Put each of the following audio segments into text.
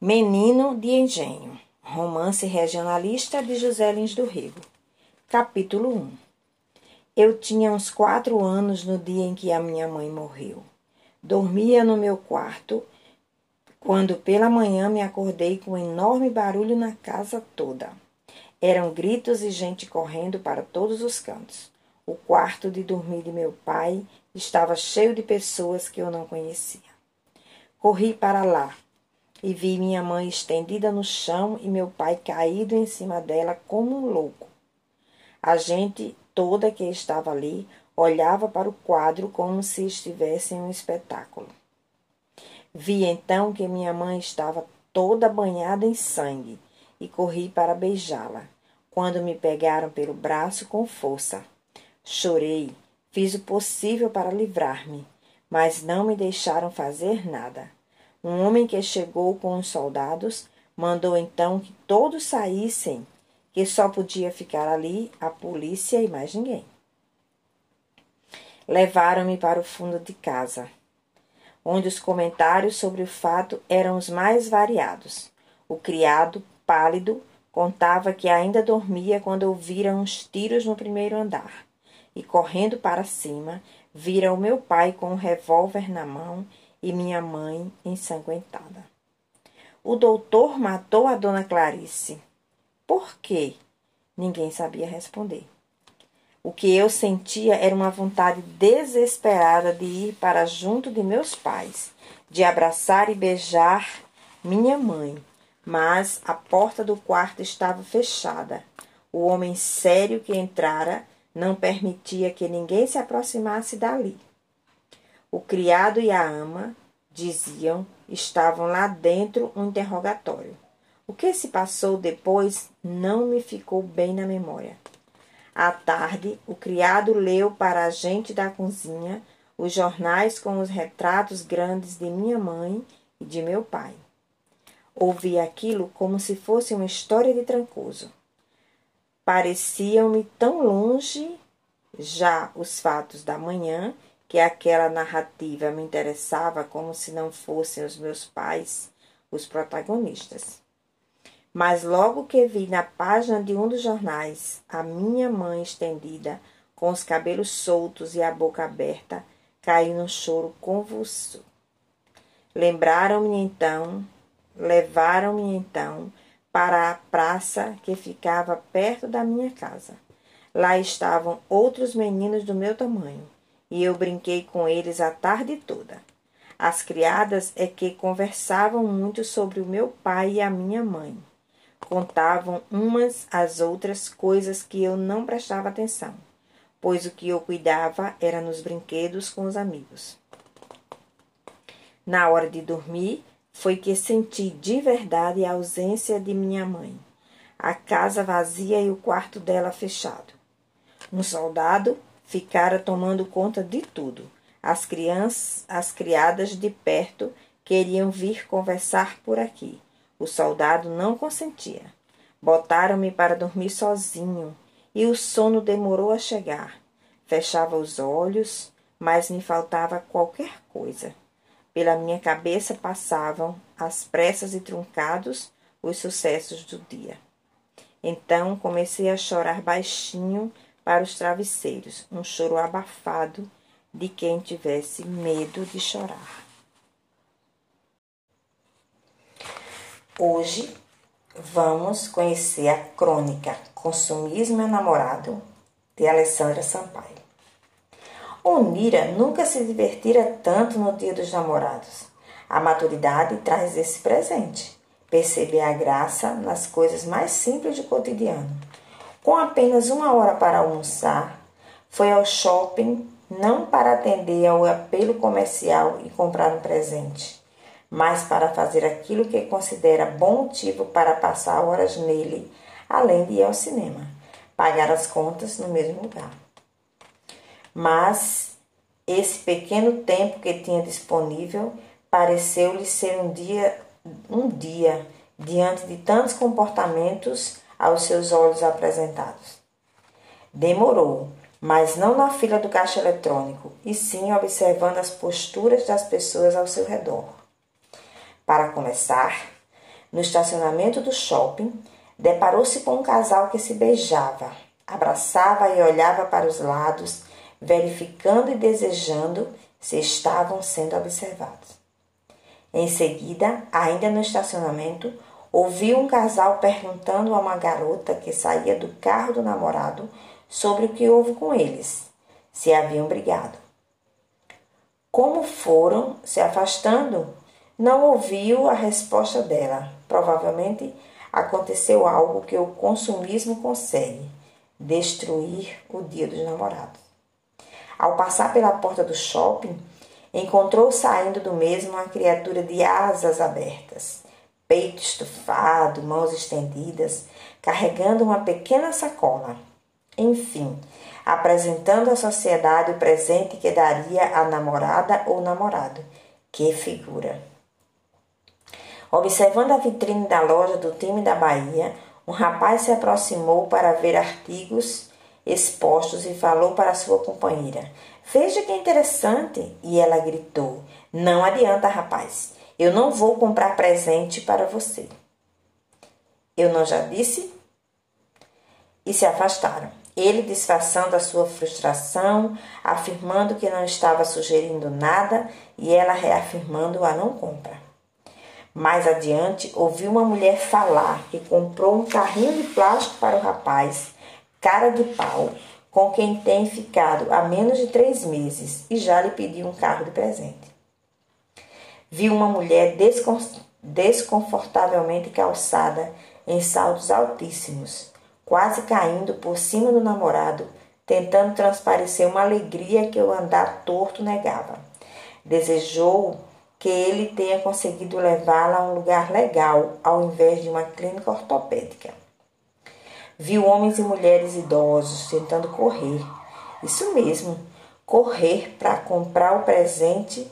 Menino de Engenho, romance regionalista de José Lins do Rego. Capítulo 1 Eu tinha uns quatro anos no dia em que a minha mãe morreu. Dormia no meu quarto quando pela manhã me acordei com um enorme barulho na casa toda. Eram gritos e gente correndo para todos os cantos. O quarto de dormir de meu pai estava cheio de pessoas que eu não conhecia. Corri para lá e vi minha mãe estendida no chão e meu pai caído em cima dela como um louco. A gente toda que estava ali olhava para o quadro como se estivesse em um espetáculo. Vi então que minha mãe estava toda banhada em sangue e corri para beijá-la, quando me pegaram pelo braço com força. Chorei, fiz o possível para livrar-me, mas não me deixaram fazer nada. Um homem que chegou com os soldados mandou então que todos saíssem, que só podia ficar ali a polícia e mais ninguém. Levaram-me para o fundo de casa, onde os comentários sobre o fato eram os mais variados. O criado, pálido, contava que ainda dormia quando ouviram uns tiros no primeiro andar e, correndo para cima, vira o meu pai com um revólver na mão e minha mãe ensanguentada. O doutor matou a dona Clarice. Por quê? Ninguém sabia responder. O que eu sentia era uma vontade desesperada de ir para junto de meus pais, de abraçar e beijar minha mãe, mas a porta do quarto estava fechada. O homem sério que entrara não permitia que ninguém se aproximasse dali. O criado e a ama, diziam, estavam lá dentro um interrogatório. O que se passou depois não me ficou bem na memória. À tarde, o criado leu para a gente da cozinha os jornais com os retratos grandes de minha mãe e de meu pai. Ouvi aquilo como se fosse uma história de Trancoso. Pareciam-me tão longe já os fatos da manhã que aquela narrativa me interessava como se não fossem os meus pais os protagonistas. Mas logo que vi na página de um dos jornais a minha mãe estendida, com os cabelos soltos e a boca aberta, caí num choro convulso. Lembraram-me então, levaram-me então para a praça que ficava perto da minha casa. Lá estavam outros meninos do meu tamanho e eu brinquei com eles a tarde toda. As criadas é que conversavam muito sobre o meu pai e a minha mãe. Contavam umas às outras coisas que eu não prestava atenção, pois o que eu cuidava era nos brinquedos com os amigos. Na hora de dormir, foi que senti de verdade a ausência de minha mãe, a casa vazia e o quarto dela fechado. Um soldado ficara tomando conta de tudo. As crianças, as criadas de perto queriam vir conversar por aqui. O soldado não consentia. Botaram-me para dormir sozinho e o sono demorou a chegar. Fechava os olhos, mas me faltava qualquer coisa. Pela minha cabeça passavam, às pressas e truncados, os sucessos do dia. Então comecei a chorar baixinho para os travesseiros, um choro abafado de quem tivesse medo de chorar. Hoje vamos conhecer a crônica Consumismo Namorado de Alessandra Sampaio. Onira nunca se divertira tanto no Dia dos Namorados. A maturidade traz esse presente. Perceber a graça nas coisas mais simples do cotidiano com apenas uma hora para almoçar, foi ao shopping não para atender ao apelo comercial e comprar um presente, mas para fazer aquilo que considera bom motivo para passar horas nele, além de ir ao cinema, pagar as contas no mesmo lugar. Mas esse pequeno tempo que tinha disponível pareceu-lhe ser um dia, um dia diante de tantos comportamentos aos seus olhos apresentados. Demorou, mas não na fila do caixa eletrônico, e sim observando as posturas das pessoas ao seu redor. Para começar, no estacionamento do shopping, deparou-se com um casal que se beijava, abraçava e olhava para os lados, verificando e desejando se estavam sendo observados. Em seguida, ainda no estacionamento, ouviu um casal perguntando a uma garota que saía do carro do namorado sobre o que houve com eles, se haviam brigado. Como foram se afastando, não ouviu a resposta dela. Provavelmente aconteceu algo que o consumismo consegue destruir o dia dos namorados. Ao passar pela porta do shopping, encontrou saindo do mesmo uma criatura de asas abertas, peito estufado, mãos estendidas, carregando uma pequena sacola. Enfim, apresentando à sociedade o presente que daria à namorada ou namorado. Que figura! Observando a vitrine da loja do time da Bahia, um rapaz se aproximou para ver artigos expostos e falou para sua companheira: Veja que interessante! E ela gritou: Não adianta, rapaz, eu não vou comprar presente para você. Eu não já disse? E se afastaram. Ele disfarçando a sua frustração, afirmando que não estava sugerindo nada e ela reafirmando a não compra. Mais adiante, ouviu uma mulher falar que comprou um carrinho de plástico para o rapaz cara de pau, com quem tem ficado há menos de três meses e já lhe pediu um carro de presente. Viu uma mulher desconfortavelmente calçada em saltos altíssimos, quase caindo por cima do namorado, tentando transparecer uma alegria que o andar torto negava. Desejou que ele tenha conseguido levá-la a um lugar legal, ao invés de uma clínica ortopédica. Viu homens e mulheres idosos tentando correr. Isso mesmo, correr para comprar o presente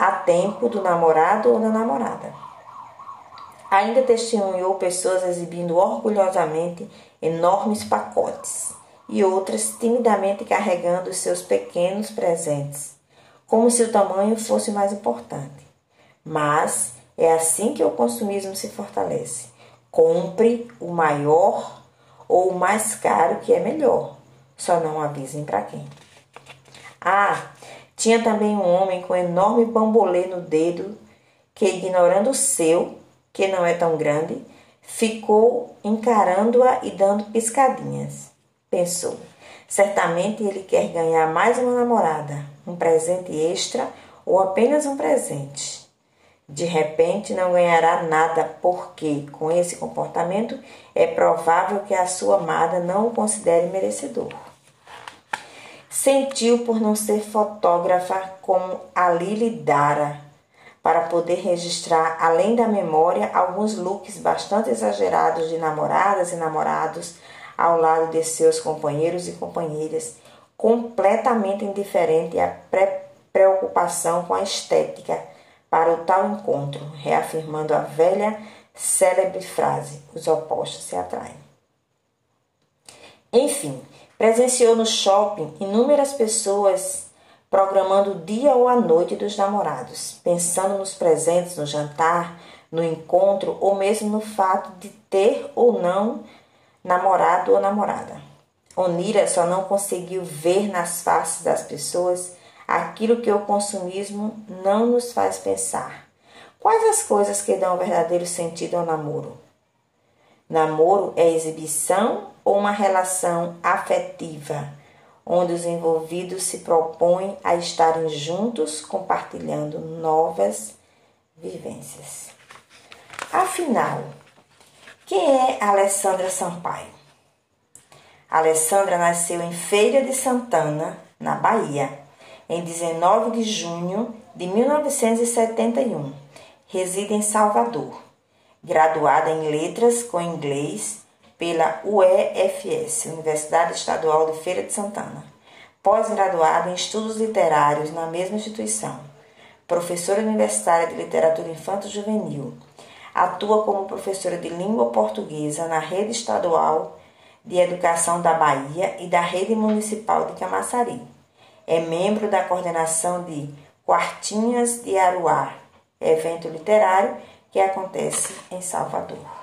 a tempo do namorado ou da namorada. Ainda testemunhou pessoas exibindo orgulhosamente enormes pacotes e outras timidamente carregando seus pequenos presentes, como se o tamanho fosse mais importante. Mas é assim que o consumismo se fortalece. Compre o maior ou o mais caro que é melhor. Só não avisem para quem. Ah, tinha também um homem com enorme bambolê no dedo que, ignorando o seu, que não é tão grande, ficou encarando-a e dando piscadinhas. Pensou: certamente ele quer ganhar mais uma namorada, um presente extra ou apenas um presente. De repente não ganhará nada, porque, com esse comportamento, é provável que a sua amada não o considere merecedor. Sentiu por não ser fotógrafa como a Lili Dara, para poder registrar, além da memória, alguns looks bastante exagerados de namoradas e namorados ao lado de seus companheiros e companheiras, completamente indiferente à preocupação com a estética para o tal encontro, reafirmando a velha célebre frase: os opostos se atraem. Enfim, presenciou no shopping inúmeras pessoas programando o dia ou a noite dos namorados, pensando nos presentes, no jantar, no encontro ou mesmo no fato de ter ou não namorado ou namorada. Onira só não conseguiu ver nas faces das pessoas aquilo que o consumismo não nos faz pensar. Quais as coisas que dão verdadeiro sentido ao namoro? Namoro é exibição ou uma relação afetiva, onde os envolvidos se propõem a estarem juntos compartilhando novas vivências. Afinal, quem é Alessandra Sampaio? Alessandra nasceu em Feira de Santana, na Bahia, em 19 de junho de 1971. Reside em Salvador. Graduada em Letras com Inglês pela UEFS, Universidade Estadual de Feira de Santana. Pós-graduada em Estudos Literários na mesma instituição. Professora universitária de Literatura Infanto-Juvenil. Atua como professora de língua portuguesa na Rede Estadual de Educação da Bahia e da Rede Municipal de Camaçari é membro da coordenação de Quartinhas de Aruá, evento literário que acontece em Salvador.